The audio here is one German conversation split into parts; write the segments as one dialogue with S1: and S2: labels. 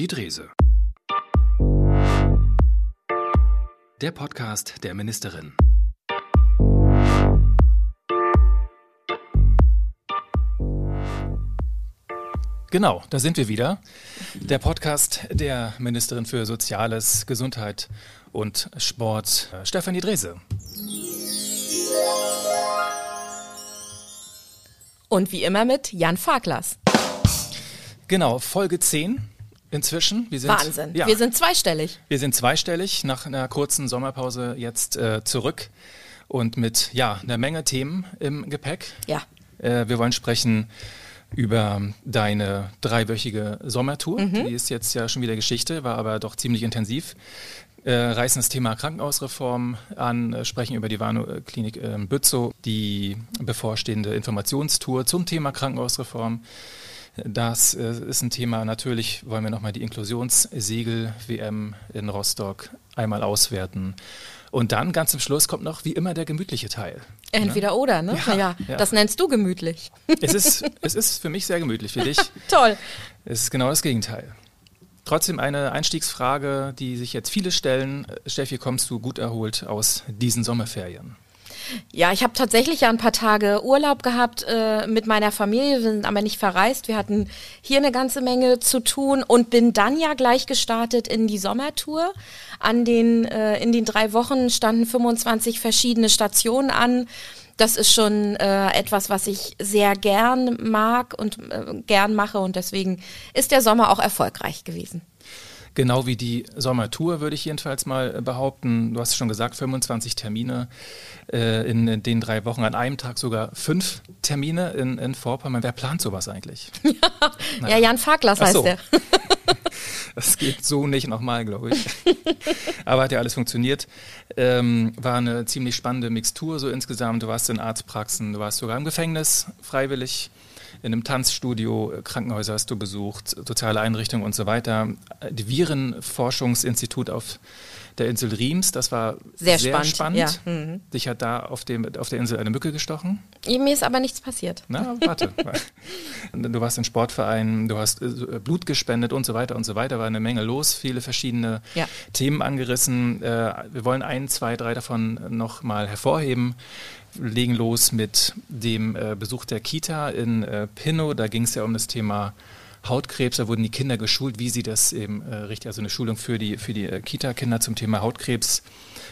S1: Die Drese. Der Podcast der Ministerin. Genau, da sind wir wieder. Der Podcast der Ministerin für Soziales, Gesundheit und Sport, Stefanie Drese.
S2: Und wie immer mit Jan Farklas.
S1: Genau, Folge 10 inzwischen.
S2: Wir sind, Wahnsinn. Ja, wir sind zweistellig.
S1: Wir sind zweistellig, nach einer kurzen Sommerpause jetzt äh, zurück und mit ja, einer Menge Themen im Gepäck.
S2: Ja.
S1: Äh, wir wollen sprechen über deine dreiwöchige Sommertour. Mhm. Die ist jetzt ja schon wieder Geschichte, war aber doch ziemlich intensiv. Äh, reißen das Thema Krankenhausreform an, äh, sprechen über die Warnow-Klinik äh, Bützow, die bevorstehende Informationstour zum Thema Krankenhausreform. Das äh, ist ein Thema, natürlich wollen wir nochmal die Inklusionssiegel-WM in Rostock einmal auswerten. Und dann ganz zum Schluss kommt noch wie immer der gemütliche Teil. Ne?
S2: Entweder ne? oder, ne? Ja, ja, ja, das nennst du gemütlich.
S1: Es ist, es ist für mich sehr gemütlich, für dich.
S2: Toll.
S1: Es ist genau das Gegenteil. Trotzdem eine Einstiegsfrage, die sich jetzt viele stellen. Steffi, kommst du gut erholt aus diesen Sommerferien?
S2: Ja, ich habe tatsächlich ja ein paar Tage Urlaub gehabt äh, mit meiner Familie, wir sind aber nicht verreist. Wir hatten hier eine ganze Menge zu tun und bin dann ja gleich gestartet in die Sommertour. An den, äh, in den drei Wochen standen 25 verschiedene Stationen an. Das ist schon äh, etwas, was ich sehr gern mag und äh, gern mache und deswegen ist der Sommer auch erfolgreich gewesen.
S1: Genau wie die Sommertour, würde ich jedenfalls mal behaupten. Du hast schon gesagt, 25 Termine äh, in, den drei Wochen, an einem Tag sogar fünf Termine in, in Vorpommern. Wer plant sowas eigentlich?
S2: Ja, naja. ja Jan Farklas heißt so. der.
S1: das geht so nicht nochmal, glaube ich. Aber hat ja alles funktioniert. Ähm, war eine ziemlich spannende Mixtur so insgesamt. Du warst in Arztpraxen, du warst sogar im Gefängnis freiwillig in einem Tanzstudio, äh, Krankenhäuser hast du besucht, soziale Einrichtungen und so weiter. Die Virenforschungsinstitut auf der Insel Riems, das war sehr, sehr spannend. spannend. Ja. Mhm. Dich hat da auf, dem, auf der Insel eine Mücke gestochen.
S2: Mir ist aber nichts passiert.
S1: Na, warte. du warst in Sportvereinen, du hast äh, Blut gespendet und so weiter und so weiter. War eine Menge los, viele verschiedene ja. Themen angerissen. Äh, wir wollen ein, zwei, drei davon noch mal hervorheben legen los mit dem äh, Besuch der Kita in äh, Pinnow. Da ging es ja um das Thema Hautkrebs. Da wurden die Kinder geschult, wie sie das eben äh, richtig, also eine Schulung für die, für die äh, Kita-Kinder zum Thema Hautkrebs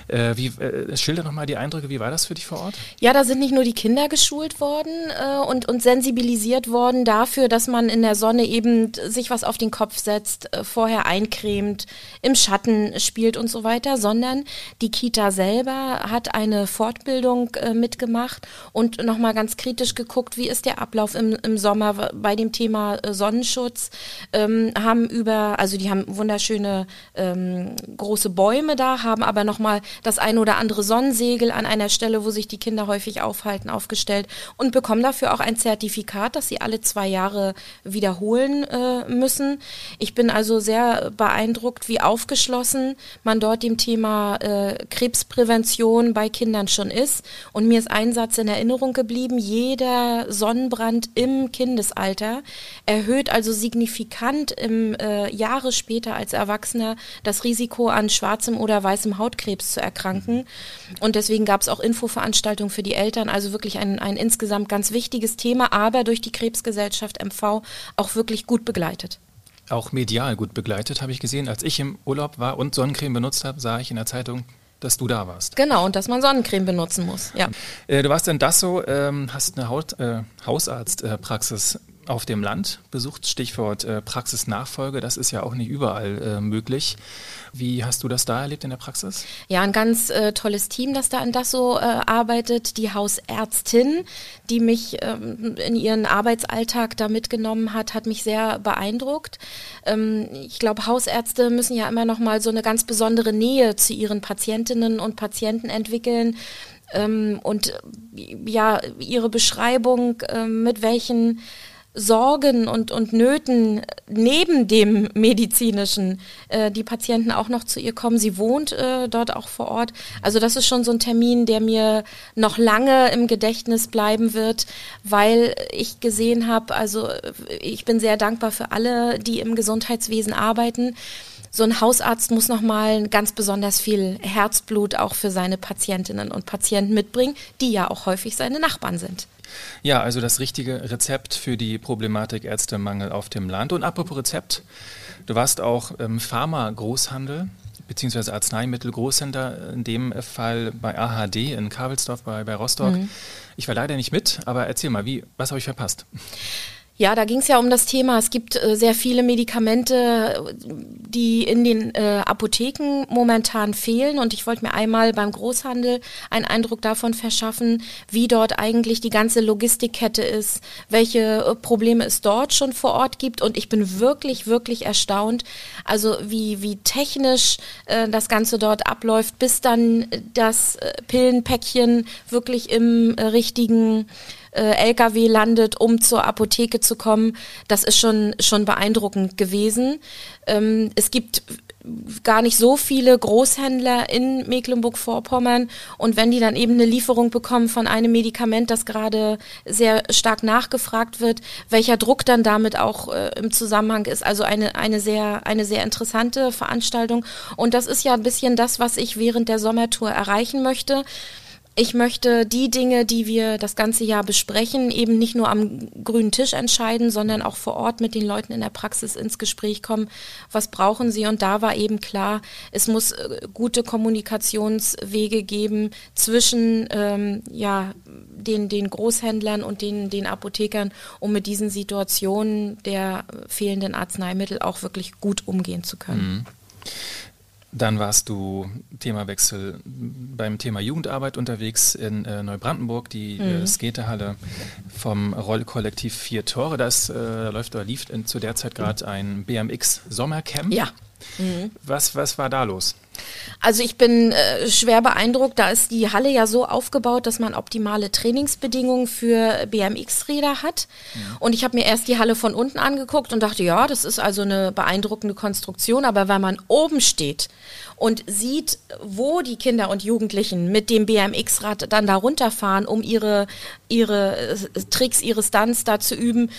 S1: äh, wie, äh, schilder nochmal die Eindrücke, wie war das für dich vor Ort?
S2: Ja, da sind nicht nur die Kinder geschult worden äh, und, und sensibilisiert worden dafür, dass man in der Sonne eben sich was auf den Kopf setzt, äh, vorher eincremt, im Schatten spielt und so weiter, sondern die Kita selber hat eine Fortbildung äh, mitgemacht und nochmal ganz kritisch geguckt, wie ist der Ablauf im, im Sommer bei dem Thema äh, Sonnenschutz, ähm, haben über, also die haben wunderschöne ähm, große Bäume da, haben aber nochmal das ein oder andere Sonnensegel an einer Stelle, wo sich die Kinder häufig aufhalten, aufgestellt und bekommen dafür auch ein Zertifikat, das sie alle zwei Jahre wiederholen äh, müssen. Ich bin also sehr beeindruckt, wie aufgeschlossen man dort dem Thema äh, Krebsprävention bei Kindern schon ist. Und mir ist ein Satz in Erinnerung geblieben, jeder Sonnenbrand im Kindesalter erhöht also signifikant im äh, Jahre später als Erwachsener das Risiko an schwarzem oder weißem Hautkrebs zu erkranken. Und deswegen gab es auch Infoveranstaltungen für die Eltern, also wirklich ein, ein insgesamt ganz wichtiges Thema, aber durch die Krebsgesellschaft MV auch wirklich gut begleitet.
S1: Auch medial gut begleitet, habe ich gesehen. Als ich im Urlaub war und Sonnencreme benutzt habe, sah ich in der Zeitung, dass du da warst.
S2: Genau, und dass man Sonnencreme benutzen muss, ja.
S1: Äh, du warst in Dasso, ähm, hast eine Haut, äh, Hausarztpraxis auf dem Land besucht. Stichwort äh, Praxisnachfolge, das ist ja auch nicht überall äh, möglich. Wie hast du das da erlebt in der Praxis?
S2: Ja, ein ganz äh, tolles Team, das da in das so äh, arbeitet. Die Hausärztin, die mich ähm, in ihren Arbeitsalltag da mitgenommen hat, hat mich sehr beeindruckt. Ähm, ich glaube, Hausärzte müssen ja immer noch mal so eine ganz besondere Nähe zu ihren Patientinnen und Patienten entwickeln. Ähm, und ja, ihre Beschreibung, äh, mit welchen Sorgen und, und Nöten neben dem medizinischen äh, die Patienten auch noch zu ihr kommen. Sie wohnt äh, dort auch vor Ort. Also das ist schon so ein Termin, der mir noch lange im Gedächtnis bleiben wird, weil ich gesehen habe, also ich bin sehr dankbar für alle, die im Gesundheitswesen arbeiten so ein Hausarzt muss nochmal ganz besonders viel Herzblut auch für seine Patientinnen und Patienten mitbringen, die ja auch häufig seine Nachbarn sind.
S1: Ja, also das richtige Rezept für die Problematik Ärztemangel auf dem Land. Und apropos Rezept, du warst auch im Pharma-Großhandel beziehungsweise Arzneimittel-Großhändler, in dem Fall bei AHD in Kabelsdorf bei, bei Rostock. Mhm. Ich war leider nicht mit, aber erzähl mal, wie, was habe ich verpasst?
S2: Ja, da ging es ja um das Thema. Es gibt äh, sehr viele Medikamente, die in den äh, Apotheken momentan fehlen. Und ich wollte mir einmal beim Großhandel einen Eindruck davon verschaffen, wie dort eigentlich die ganze Logistikkette ist, welche äh, Probleme es dort schon vor Ort gibt. Und ich bin wirklich, wirklich erstaunt, also wie, wie technisch äh, das Ganze dort abläuft, bis dann das äh, Pillenpäckchen wirklich im äh, richtigen äh, LKW landet, um zur Apotheke zu kommen. Das ist schon, schon beeindruckend gewesen. Ähm, es gibt gar nicht so viele Großhändler in Mecklenburg-Vorpommern und wenn die dann eben eine Lieferung bekommen von einem Medikament, das gerade sehr stark nachgefragt wird, welcher Druck dann damit auch äh, im Zusammenhang ist. Also eine, eine, sehr, eine sehr interessante Veranstaltung und das ist ja ein bisschen das, was ich während der Sommertour erreichen möchte ich möchte die Dinge, die wir das ganze Jahr besprechen, eben nicht nur am grünen Tisch entscheiden, sondern auch vor Ort mit den Leuten in der Praxis ins Gespräch kommen. Was brauchen sie? Und da war eben klar, es muss äh, gute Kommunikationswege geben zwischen ähm, ja, den, den Großhändlern und den, den Apothekern, um mit diesen Situationen der fehlenden Arzneimittel auch wirklich gut umgehen zu können. Mhm.
S1: Dann warst du Themawechsel beim Thema Jugendarbeit unterwegs in äh, Neubrandenburg, die äh, mhm. äh, Skatehalle vom Rollkollektiv Vier Tore. Das äh, läuft oder lief in, zu der Zeit gerade ein BMX Sommercamp.
S2: Ja.
S1: Mhm. Was, was war da los?
S2: Also ich bin äh, schwer beeindruckt. Da ist die Halle ja so aufgebaut, dass man optimale Trainingsbedingungen für BMX-Räder hat. Ja. Und ich habe mir erst die Halle von unten angeguckt und dachte, ja, das ist also eine beeindruckende Konstruktion. Aber wenn man oben steht und sieht, wo die Kinder und Jugendlichen mit dem BMX-Rad dann da runterfahren, um ihre, ihre äh, Tricks, ihre Stunts da zu üben,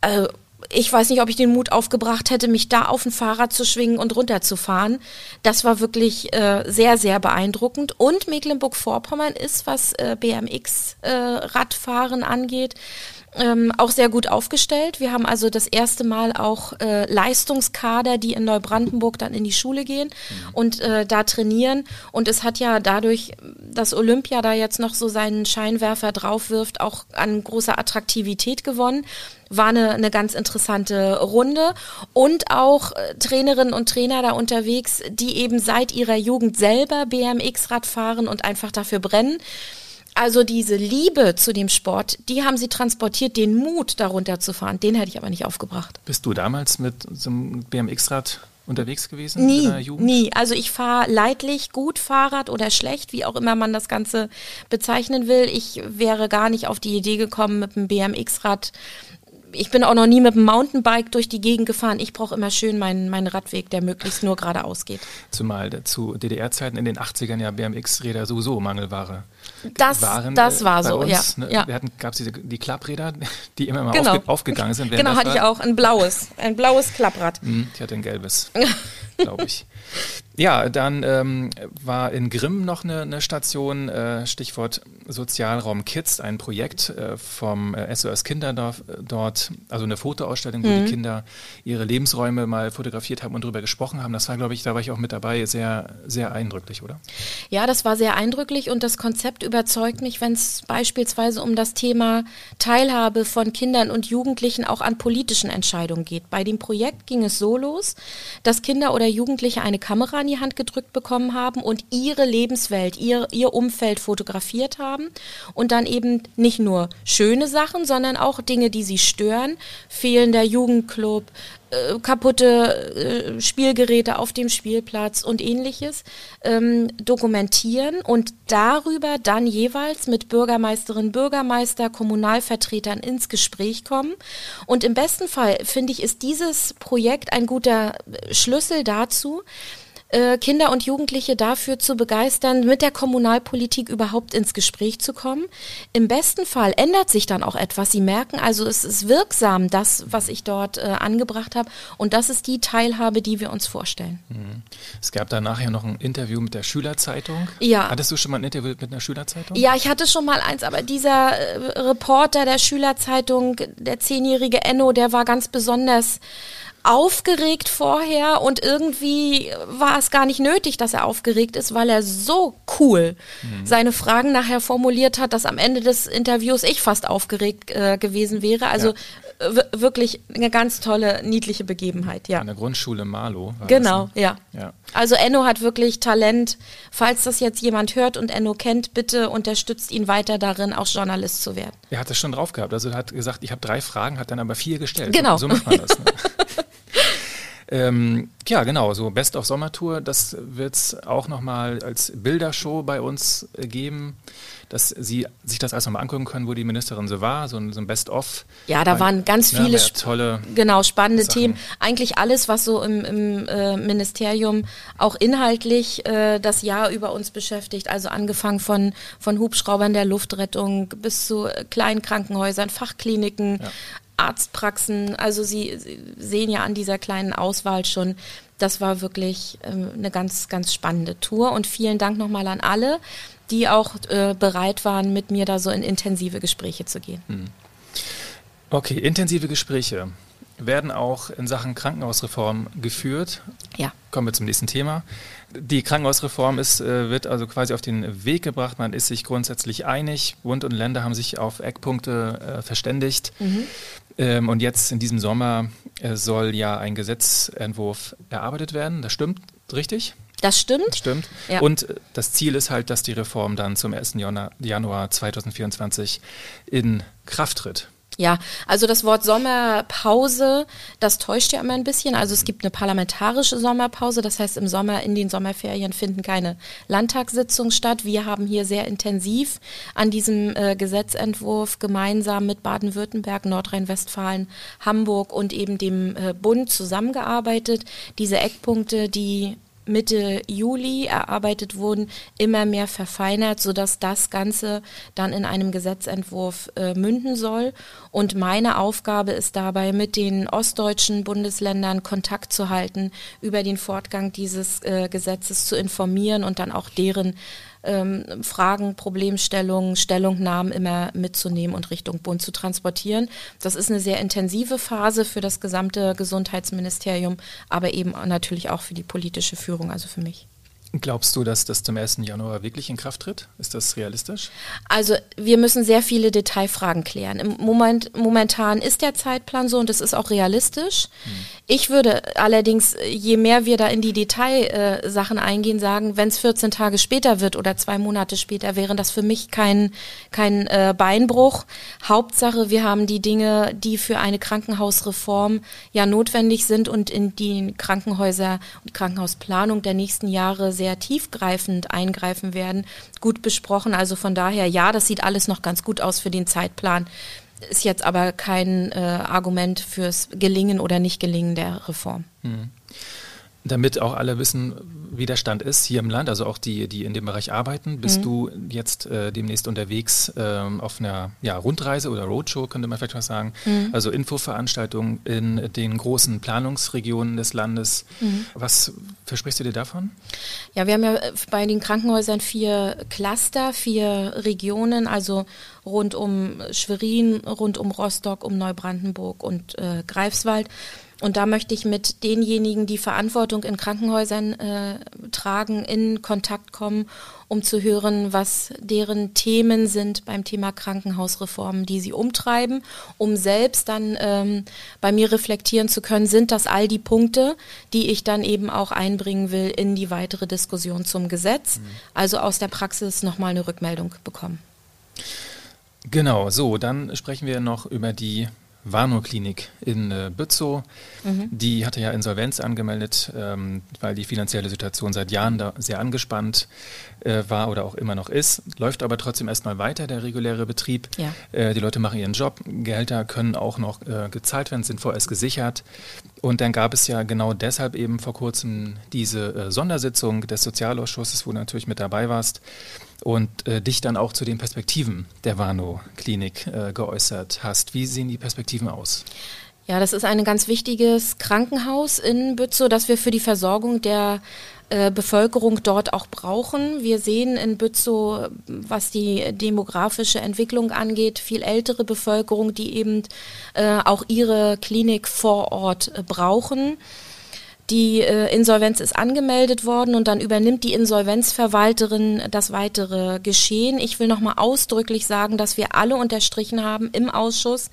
S2: äh, ich weiß nicht, ob ich den Mut aufgebracht hätte, mich da auf ein Fahrrad zu schwingen und runterzufahren. Das war wirklich äh, sehr, sehr beeindruckend. Und Mecklenburg-Vorpommern ist, was äh, BMX-Radfahren äh, angeht, ähm, auch sehr gut aufgestellt. Wir haben also das erste Mal auch äh, Leistungskader, die in Neubrandenburg dann in die Schule gehen mhm. und äh, da trainieren. Und es hat ja dadurch, dass Olympia da jetzt noch so seinen Scheinwerfer drauf wirft, auch an großer Attraktivität gewonnen war eine, eine ganz interessante Runde und auch äh, Trainerinnen und Trainer da unterwegs, die eben seit ihrer Jugend selber BMX-Rad fahren und einfach dafür brennen. Also diese Liebe zu dem Sport, die haben sie transportiert, den Mut darunter zu fahren, den hätte ich aber nicht aufgebracht.
S1: Bist du damals mit so einem BMX-Rad unterwegs gewesen
S2: nie? Nie, also ich fahre leidlich gut Fahrrad oder schlecht, wie auch immer man das Ganze bezeichnen will. Ich wäre gar nicht auf die Idee gekommen, mit einem BMX-Rad ich bin auch noch nie mit dem Mountainbike durch die Gegend gefahren. Ich brauche immer schön meinen, meinen Radweg, der möglichst nur geradeaus geht.
S1: Zumal zu DDR-Zeiten in den 80ern ja BMX-Räder sowieso Mangelware
S2: das, waren. Das äh, war so,
S1: uns,
S2: ja. Ne? ja.
S1: Wir hatten, gab es die Klappräder, die immer mal genau. aufge, aufgegangen sind.
S2: Genau, hatte war. ich auch. Ein blaues, ein blaues Klapprad.
S1: Hm, ich hatte ein gelbes, glaube ich. Ja, dann ähm, war in Grimm noch eine, eine Station, äh, Stichwort Sozialraum Kids, ein Projekt äh, vom äh, SOS Kinderdorf äh, dort, also eine Fotoausstellung, wo mhm. die Kinder ihre Lebensräume mal fotografiert haben und darüber gesprochen haben. Das war, glaube ich, da war ich auch mit dabei, sehr, sehr eindrücklich, oder?
S2: Ja, das war sehr eindrücklich und das Konzept überzeugt mich, wenn es beispielsweise um das Thema Teilhabe von Kindern und Jugendlichen auch an politischen Entscheidungen geht. Bei dem Projekt ging es so los, dass Kinder oder Jugendliche eine Kamera die Hand gedrückt bekommen haben und ihre Lebenswelt, ihr, ihr Umfeld fotografiert haben und dann eben nicht nur schöne Sachen, sondern auch Dinge, die sie stören, fehlender Jugendclub, äh, kaputte äh, Spielgeräte auf dem Spielplatz und ähnliches ähm, dokumentieren und darüber dann jeweils mit Bürgermeisterinnen, Bürgermeister, Kommunalvertretern ins Gespräch kommen. Und im besten Fall, finde ich, ist dieses Projekt ein guter Schlüssel dazu, äh, Kinder und Jugendliche dafür zu begeistern, mit der Kommunalpolitik überhaupt ins Gespräch zu kommen. Im besten Fall ändert sich dann auch etwas. Sie merken also, es ist wirksam, das, was ich dort äh, angebracht habe. Und das ist die Teilhabe, die wir uns vorstellen.
S1: Mhm. Es gab danach ja noch ein Interview mit der Schülerzeitung.
S2: Ja.
S1: Hattest du schon mal ein Interview mit einer Schülerzeitung?
S2: Ja, ich hatte schon mal eins, aber dieser äh, Reporter der Schülerzeitung, der zehnjährige Enno, der war ganz besonders aufgeregt vorher und irgendwie war es gar nicht nötig, dass er aufgeregt ist, weil er so cool mhm. seine Fragen nachher formuliert hat, dass am Ende des Interviews ich fast aufgeregt äh, gewesen wäre. Also ja. wirklich eine ganz tolle, niedliche Begebenheit, ja.
S1: An der Grundschule Marlow.
S2: Genau, das, ne? ja. ja. Also Enno hat wirklich Talent. Falls das jetzt jemand hört und Enno kennt, bitte unterstützt ihn weiter darin, auch Journalist zu werden.
S1: Er hat es schon drauf gehabt. Also er hat gesagt, ich habe drei Fragen, hat dann aber vier gestellt.
S2: Genau.
S1: So, so macht man das. Ne? Ähm, ja, genau, so Best of Sommertour, das wird es auch nochmal als Bildershow bei uns äh, geben, dass Sie sich das alles nochmal angucken können, wo die Ministerin so war, so ein, so ein Best-of.
S2: Ja, da waren ganz
S1: ja,
S2: viele
S1: tolle
S2: genau, spannende Sachen. Themen. Eigentlich alles, was so im, im äh, Ministerium auch inhaltlich äh, das Jahr über uns beschäftigt, also angefangen von, von Hubschraubern der Luftrettung bis zu kleinen Krankenhäusern, Fachkliniken, ja. Arztpraxen. Also Sie, Sie, sehen ja an dieser kleinen Auswahl schon, das war wirklich ähm, eine ganz, ganz spannende Tour. Und vielen Dank nochmal an alle, die auch äh, bereit waren, mit mir da so in intensive Gespräche zu gehen. Hm.
S1: Okay, intensive Gespräche werden auch in Sachen Krankenhausreform geführt.
S2: Ja.
S1: Kommen wir zum nächsten Thema. Die Krankenhausreform ist, äh, wird also quasi auf den Weg gebracht. Man ist sich grundsätzlich einig. Bund und Länder haben sich auf Eckpunkte äh, verständigt. Mhm. Ähm, und jetzt in diesem Sommer äh, soll ja ein Gesetzentwurf erarbeitet werden. Das stimmt, richtig?
S2: Das stimmt. Das
S1: stimmt. Ja. Und das Ziel ist halt, dass die Reform dann zum 1. Januar 2024 in Kraft tritt.
S2: Ja, also das Wort Sommerpause, das täuscht ja immer ein bisschen. Also es gibt eine parlamentarische Sommerpause, das heißt im Sommer in den Sommerferien finden keine Landtagssitzungen statt. Wir haben hier sehr intensiv an diesem äh, Gesetzentwurf gemeinsam mit Baden-Württemberg, Nordrhein-Westfalen, Hamburg und eben dem äh, Bund zusammengearbeitet. Diese Eckpunkte, die Mitte Juli erarbeitet wurden, immer mehr verfeinert, sodass das Ganze dann in einem Gesetzentwurf äh, münden soll. Und meine Aufgabe ist dabei, mit den ostdeutschen Bundesländern Kontakt zu halten, über den Fortgang dieses äh, Gesetzes zu informieren und dann auch deren ähm, Fragen, Problemstellungen, Stellungnahmen immer mitzunehmen und Richtung Bund zu transportieren. Das ist eine sehr intensive Phase für das gesamte Gesundheitsministerium, aber eben natürlich auch für die politische Führung, also für mich.
S1: Glaubst du, dass das zum 1. Januar wirklich in Kraft tritt? Ist das realistisch?
S2: Also wir müssen sehr viele Detailfragen klären. Im Moment, momentan ist der Zeitplan so und es ist auch realistisch. Hm. Ich würde allerdings, je mehr wir da in die Detailsachen äh, eingehen, sagen, wenn es 14 Tage später wird oder zwei Monate später, wäre das für mich kein, kein äh, Beinbruch. Hauptsache, wir haben die Dinge, die für eine Krankenhausreform ja notwendig sind und in die Krankenhäuser und Krankenhausplanung der nächsten Jahre sehr tiefgreifend eingreifen werden, gut besprochen. Also von daher, ja, das sieht alles noch ganz gut aus für den Zeitplan. Ist jetzt aber kein äh, Argument fürs Gelingen oder Nicht-Gelingen der Reform. Mhm
S1: damit auch alle wissen, wie der Stand ist hier im Land, also auch die, die in dem Bereich arbeiten. Bist mhm. du jetzt äh, demnächst unterwegs ähm, auf einer ja, Rundreise oder Roadshow, könnte man vielleicht mal sagen? Mhm. Also Infoveranstaltungen in den großen Planungsregionen des Landes. Mhm. Was versprichst du dir davon?
S2: Ja, wir haben ja bei den Krankenhäusern vier Cluster, vier Regionen, also rund um Schwerin, rund um Rostock, um Neubrandenburg und äh, Greifswald. Und da möchte ich mit denjenigen, die Verantwortung in Krankenhäusern äh, tragen, in Kontakt kommen, um zu hören, was deren Themen sind beim Thema Krankenhausreformen, die sie umtreiben, um selbst dann ähm, bei mir reflektieren zu können, sind das all die Punkte, die ich dann eben auch einbringen will in die weitere Diskussion zum Gesetz. Mhm. Also aus der Praxis nochmal eine Rückmeldung bekommen.
S1: Genau, so, dann sprechen wir noch über die Warnow-Klinik in äh, Bützow. Mhm. Die hatte ja Insolvenz angemeldet, ähm, weil die finanzielle Situation seit Jahren da sehr angespannt äh, war oder auch immer noch ist. Läuft aber trotzdem erstmal weiter, der reguläre Betrieb. Ja. Äh, die Leute machen ihren Job. Gehälter können auch noch äh, gezahlt werden, sind vorerst gesichert. Und dann gab es ja genau deshalb eben vor kurzem diese äh, Sondersitzung des Sozialausschusses, wo du natürlich mit dabei warst und äh, dich dann auch zu den Perspektiven der Warnow-Klinik äh, geäußert hast. Wie sehen die Perspektiven aus?
S2: Ja, das ist ein ganz wichtiges Krankenhaus in Bützow, das wir für die Versorgung der äh, Bevölkerung dort auch brauchen. Wir sehen in Bützow, was die demografische Entwicklung angeht, viel ältere Bevölkerung, die eben äh, auch ihre Klinik vor Ort äh, brauchen. Die äh, Insolvenz ist angemeldet worden und dann übernimmt die Insolvenzverwalterin das weitere Geschehen. Ich will nochmal ausdrücklich sagen, dass wir alle unterstrichen haben im Ausschuss,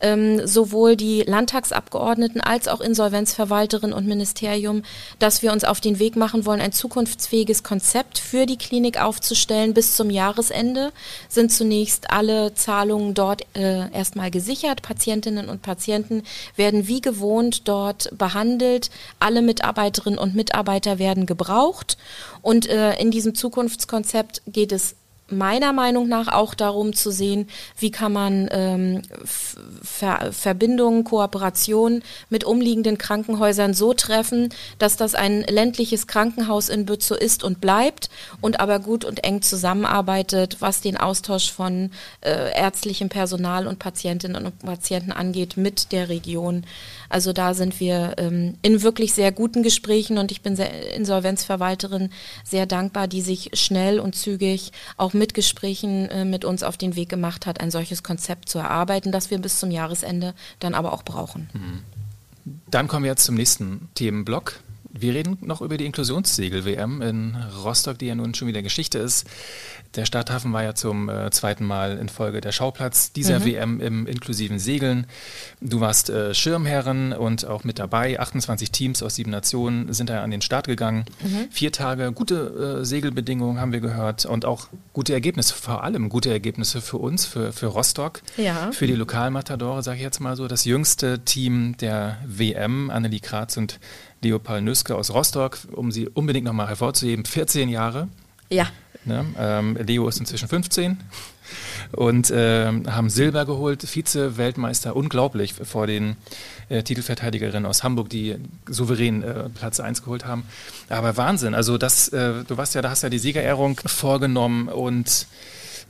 S2: ähm, sowohl die Landtagsabgeordneten als auch Insolvenzverwalterin und Ministerium, dass wir uns auf den Weg machen wollen, ein zukunftsfähiges Konzept für die Klinik aufzustellen. Bis zum Jahresende sind zunächst alle Zahlungen dort äh, erstmal gesichert. Patientinnen und Patienten werden wie gewohnt dort behandelt. Alle alle Mitarbeiterinnen und Mitarbeiter werden gebraucht. Und äh, in diesem Zukunftskonzept geht es meiner Meinung nach auch darum zu sehen, wie kann man ähm, Ver Verbindungen, Kooperationen mit umliegenden Krankenhäusern so treffen, dass das ein ländliches Krankenhaus in Bützow ist und bleibt und aber gut und eng zusammenarbeitet, was den Austausch von äh, ärztlichem Personal und Patientinnen und Patienten angeht mit der Region. Also da sind wir ähm, in wirklich sehr guten Gesprächen und ich bin sehr Insolvenzverwalterin sehr dankbar, die sich schnell und zügig auch mit Gesprächen äh, mit uns auf den Weg gemacht hat, ein solches Konzept zu erarbeiten, das wir bis zum Jahresende dann aber auch brauchen.
S1: Mhm. Dann kommen wir jetzt zum nächsten Themenblock. Wir reden noch über die Inklusionssegel-WM in Rostock, die ja nun schon wieder Geschichte ist. Der Stadthafen war ja zum äh, zweiten Mal in Folge der Schauplatz dieser mhm. WM im inklusiven Segeln. Du warst äh, Schirmherrin und auch mit dabei. 28 Teams aus sieben Nationen sind da an den Start gegangen. Mhm. Vier Tage gute äh, Segelbedingungen haben wir gehört und auch gute Ergebnisse, vor allem gute Ergebnisse für uns, für, für Rostock, ja. für die Lokalmatadore, sage ich jetzt mal so. Das jüngste Team der WM, Annelie Kratz und Leopold Nüske aus Rostock, um sie unbedingt nochmal hervorzuheben, 14 Jahre.
S2: Ja.
S1: Ne? Ähm, Leo ist inzwischen 15 und äh, haben Silber geholt, Vize-Weltmeister, unglaublich vor den äh, Titelverteidigerinnen aus Hamburg, die souverän äh, Platz 1 geholt haben. Aber Wahnsinn, also das, äh, du warst ja, da hast ja die Siegerehrung vorgenommen und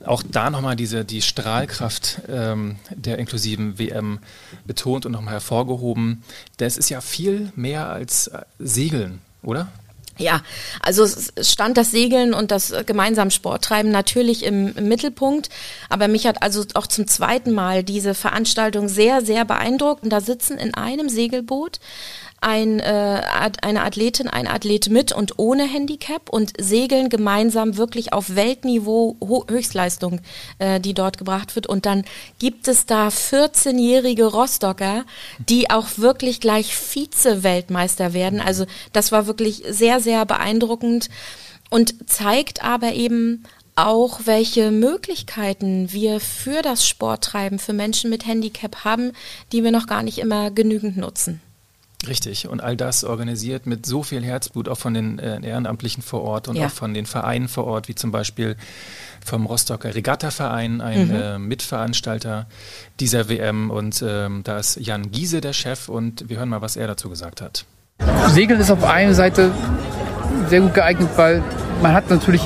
S1: auch da nochmal diese, die Strahlkraft ähm, der inklusiven WM betont und nochmal hervorgehoben. Das ist ja viel mehr als äh, Segeln, oder?
S2: Ja, also es stand das Segeln und das gemeinsam Sporttreiben natürlich im, im, Mittelpunkt. Aber mich hat also auch zum zweiten Mal diese Veranstaltung sehr, sehr beeindruckt. Und da sitzen in einem Segelboot ein, äh, eine Athletin, ein Athlet mit und ohne Handicap und segeln gemeinsam wirklich auf Weltniveau Ho Höchstleistung, äh, die dort gebracht wird. Und dann gibt es da 14-jährige Rostocker, die auch wirklich gleich Vize-Weltmeister werden. Also das war wirklich sehr, sehr beeindruckend und zeigt aber eben auch, welche Möglichkeiten wir für das Sporttreiben für Menschen mit Handicap haben, die wir noch gar nicht immer genügend nutzen.
S1: Richtig, und all das organisiert mit so viel Herzblut, auch von den äh, Ehrenamtlichen vor Ort und ja. auch von den Vereinen vor Ort, wie zum Beispiel vom Rostocker Regatta-Verein, ein mhm. äh, Mitveranstalter dieser WM. Und ähm, da ist Jan Giese der Chef und wir hören mal, was er dazu gesagt hat.
S3: Segeln ist auf einer Seite sehr gut geeignet, weil man hat natürlich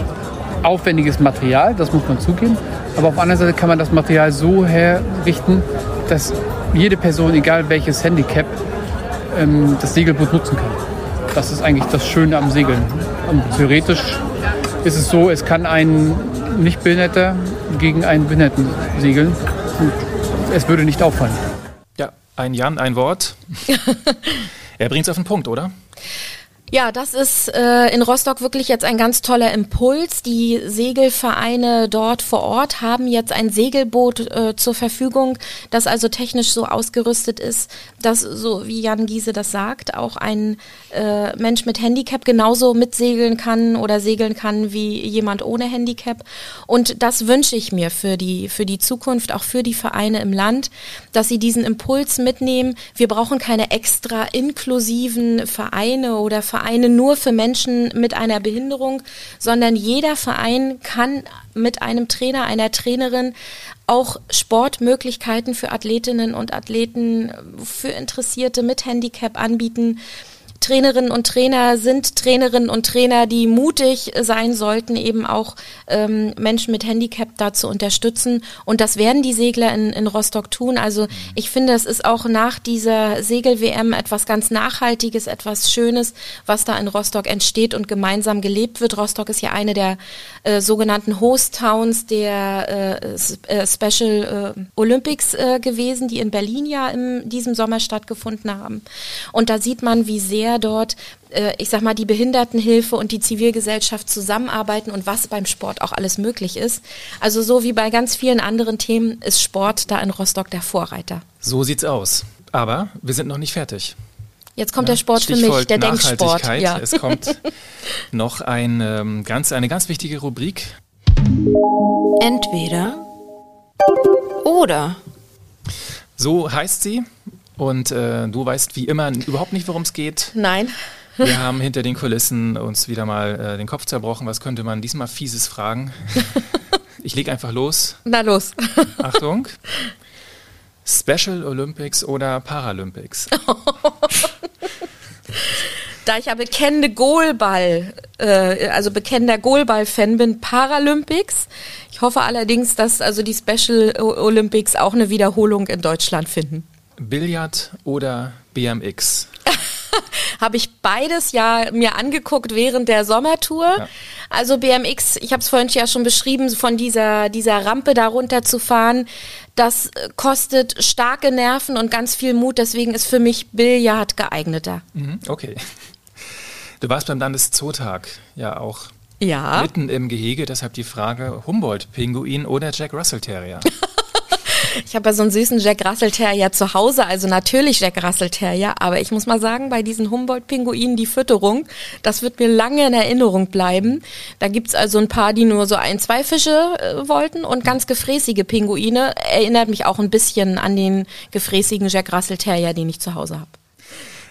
S3: aufwendiges Material, das muss man zugeben. Aber auf der anderen Seite kann man das Material so herrichten, dass jede Person, egal welches Handicap, ähm, das Segelboot nutzen kann. Das ist eigentlich das Schöne am Segeln. Und theoretisch ist es so, es kann ein Nichtbehinderter gegen einen Behinderten segeln. Und es würde nicht auffallen.
S1: Ja, ein Jan, ein Wort. er bringt es auf den Punkt, oder?
S2: Ja, das ist äh, in Rostock wirklich jetzt ein ganz toller Impuls. Die Segelvereine dort vor Ort haben jetzt ein Segelboot äh, zur Verfügung, das also technisch so ausgerüstet ist, dass, so wie Jan Giese das sagt, auch ein äh, Mensch mit Handicap genauso mitsegeln kann oder segeln kann wie jemand ohne Handicap. Und das wünsche ich mir für die, für die Zukunft, auch für die Vereine im Land, dass sie diesen Impuls mitnehmen. Wir brauchen keine extra inklusiven Vereine oder Vereine, Vereine nur für Menschen mit einer Behinderung, sondern jeder Verein kann mit einem Trainer, einer Trainerin auch Sportmöglichkeiten für Athletinnen und Athleten, für Interessierte mit Handicap anbieten. Trainerinnen und Trainer sind Trainerinnen und Trainer, die mutig sein sollten, eben auch ähm, Menschen mit Handicap da zu unterstützen. Und das werden die Segler in, in Rostock tun. Also ich finde, es ist auch nach dieser Segel-WM etwas ganz Nachhaltiges, etwas Schönes, was da in Rostock entsteht und gemeinsam gelebt wird. Rostock ist ja eine der äh, sogenannten Host Towns der äh, äh Special äh, Olympics äh, gewesen, die in Berlin ja in diesem Sommer stattgefunden haben. Und da sieht man, wie sehr sehr dort, äh, ich sag mal, die Behindertenhilfe und die Zivilgesellschaft zusammenarbeiten und was beim Sport auch alles möglich ist. Also so wie bei ganz vielen anderen Themen ist Sport da in Rostock der Vorreiter.
S1: So sieht's aus. Aber wir sind noch nicht fertig.
S2: Jetzt kommt ja, der Sport für mich, der Denksport.
S1: Ja. Es kommt noch ein, ähm, ganz, eine ganz wichtige Rubrik.
S2: Entweder oder.
S1: So heißt sie. Und äh, du weißt wie immer überhaupt nicht, worum es geht.
S2: Nein.
S1: Wir haben hinter den Kulissen uns wieder mal äh, den Kopf zerbrochen. Was könnte man diesmal fieses fragen? Ich leg einfach los.
S2: Na los.
S1: Achtung. Special Olympics oder Paralympics?
S2: da ich ja bekennende Goalball, äh, also bekennender Goalball-Fan bin, Paralympics. Ich hoffe allerdings, dass also die Special Olympics auch eine Wiederholung in Deutschland finden.
S1: Billard oder BMX?
S2: habe ich beides ja mir angeguckt während der Sommertour. Ja. Also BMX, ich habe es vorhin ja schon beschrieben, von dieser, dieser Rampe da runter zu fahren, das kostet starke Nerven und ganz viel Mut. Deswegen ist für mich Billard geeigneter.
S1: Mhm, okay. Du warst beim Landeszootag ja auch
S2: ja.
S1: mitten im Gehege, deshalb die Frage Humboldt-Pinguin oder Jack Russell Terrier?
S2: Ich habe ja so einen süßen Jack Russell Terrier zu Hause, also natürlich Jack Russell Terrier, aber ich muss mal sagen, bei diesen Humboldt-Pinguinen die Fütterung, das wird mir lange in Erinnerung bleiben. Da gibt's also ein paar, die nur so ein, zwei Fische äh, wollten und ganz gefräßige Pinguine. Erinnert mich auch ein bisschen an den gefräßigen Jack Russell Terrier, den ich zu Hause habe.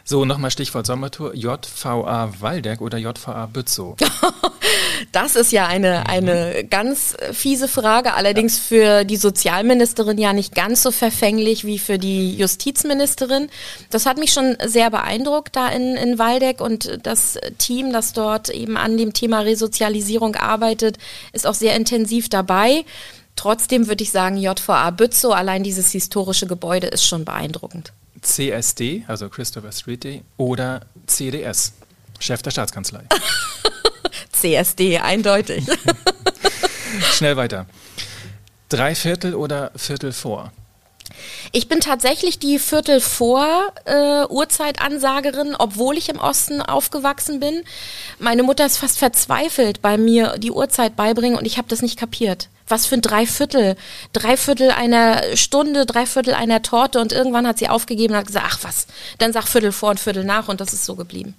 S1: So, nochmal Stichwort Sommertour. JVA Waldeck oder JVA Bützow?
S2: das ist ja eine, eine ganz fiese Frage, allerdings für die Sozialministerin ja nicht ganz so verfänglich wie für die Justizministerin. Das hat mich schon sehr beeindruckt da in, in Waldeck und das Team, das dort eben an dem Thema Resozialisierung arbeitet, ist auch sehr intensiv dabei. Trotzdem würde ich sagen, JVA Bützow, allein dieses historische Gebäude ist schon beeindruckend.
S1: CSD, also Christopher Street Day, oder CDS, Chef der Staatskanzlei.
S2: CSD, eindeutig.
S1: Schnell weiter. Drei Viertel oder Viertel vor?
S2: Ich bin tatsächlich die Viertel vor äh, Uhrzeitansagerin, obwohl ich im Osten aufgewachsen bin. Meine Mutter ist fast verzweifelt bei mir die Uhrzeit beibringen und ich habe das nicht kapiert. Was für ein Dreiviertel? Dreiviertel einer Stunde, Dreiviertel einer Torte und irgendwann hat sie aufgegeben und hat gesagt, ach was, dann sag Viertel vor und Viertel nach und das ist so geblieben.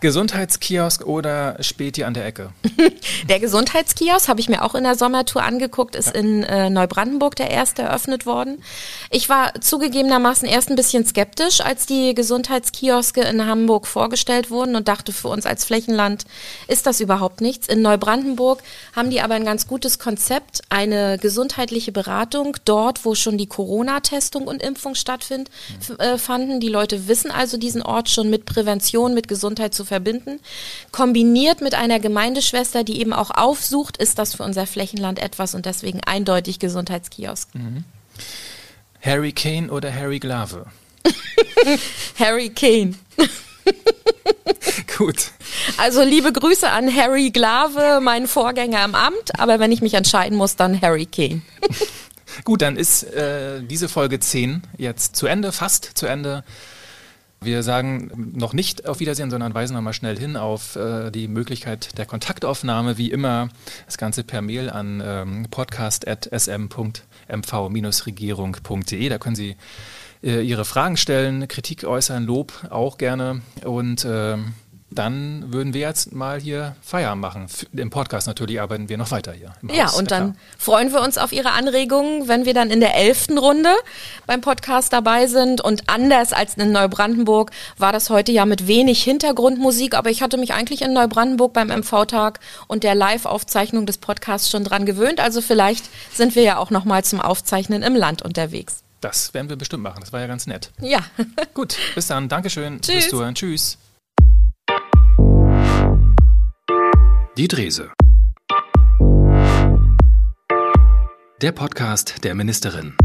S1: Gesundheitskiosk oder Späti an der Ecke?
S2: der Gesundheitskiosk habe ich mir auch in der Sommertour angeguckt, ist ja. in äh, Neubrandenburg der erste eröffnet worden. Ich war zugegebenermaßen erst ein bisschen skeptisch, als die Gesundheitskioske in Hamburg vorgestellt wurden und dachte, für uns als Flächenland ist das überhaupt nichts. In Neubrandenburg haben die aber ein ganz gutes Konzept, eine gesundheitliche Beratung dort, wo schon die Corona-Testung und Impfung stattfinden. Äh, fanden. Die Leute wissen also diesen Ort schon mit Prävention, mit Gesundheit zu verbinden. Kombiniert mit einer Gemeindeschwester, die eben auch aufsucht, ist das für unser Flächenland etwas und deswegen eindeutig Gesundheitskiosk. Mhm.
S1: Harry Kane oder Harry Glave?
S2: Harry Kane.
S1: Gut.
S2: Also liebe Grüße an Harry Glave, meinen Vorgänger im Amt, aber wenn ich mich entscheiden muss, dann Harry Kane.
S1: Gut, dann ist äh, diese Folge 10 jetzt zu Ende, fast zu Ende. Wir sagen noch nicht auf Wiedersehen, sondern weisen nochmal schnell hin auf äh, die Möglichkeit der Kontaktaufnahme. Wie immer das Ganze per Mail an ähm, podcast.sm.mv-regierung.de. Da können Sie äh, Ihre Fragen stellen, Kritik äußern, Lob auch gerne. Und ähm, dann würden wir jetzt mal hier Feierabend machen. Im Podcast natürlich arbeiten wir noch weiter hier.
S2: ja, Haus. und dann ja, freuen wir uns auf Ihre Anregungen, wenn wir dann in der elften Runde beim Podcast dabei sind. Und anders als in Neubrandenburg war das heute ja mit wenig Hintergrundmusik, aber ich hatte mich eigentlich in Neubrandenburg beim MV-Tag und der Live-Aufzeichnung des Podcasts schon dran gewöhnt. Also vielleicht sind wir ja auch noch mal zum Aufzeichnen im Land unterwegs.
S1: Das werden wir bestimmt machen. Das war ja ganz nett.
S2: Ja.
S1: Gut, bis dann. Dankeschön.
S2: Tschüss. Bis.
S1: Tschüss. Die Drese. Der Podcast der Ministerin.